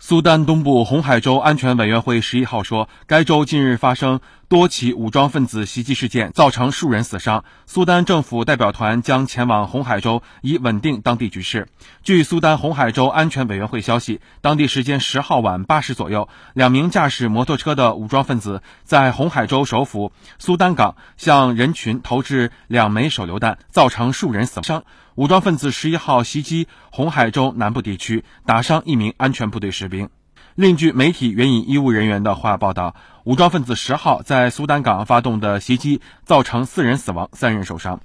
苏丹东部红海州安全委员会十一号说，该州近日发生多起武装分子袭击事件，造成数人死伤。苏丹政府代表团将前往红海州，以稳定当地局势。据苏丹红海州安全委员会消息，当地时间十号晚八时左右，两名驾驶摩托车的武装分子在红海州首府苏丹港向人群投掷两枚手榴弹，造成数人死伤。武装分子十一号袭击红海州南部地区，打伤一名安全部队士兵。另据媒体援引医务人员的话报道，武装分子十号在苏丹港发动的袭击，造成四人死亡，三人受伤。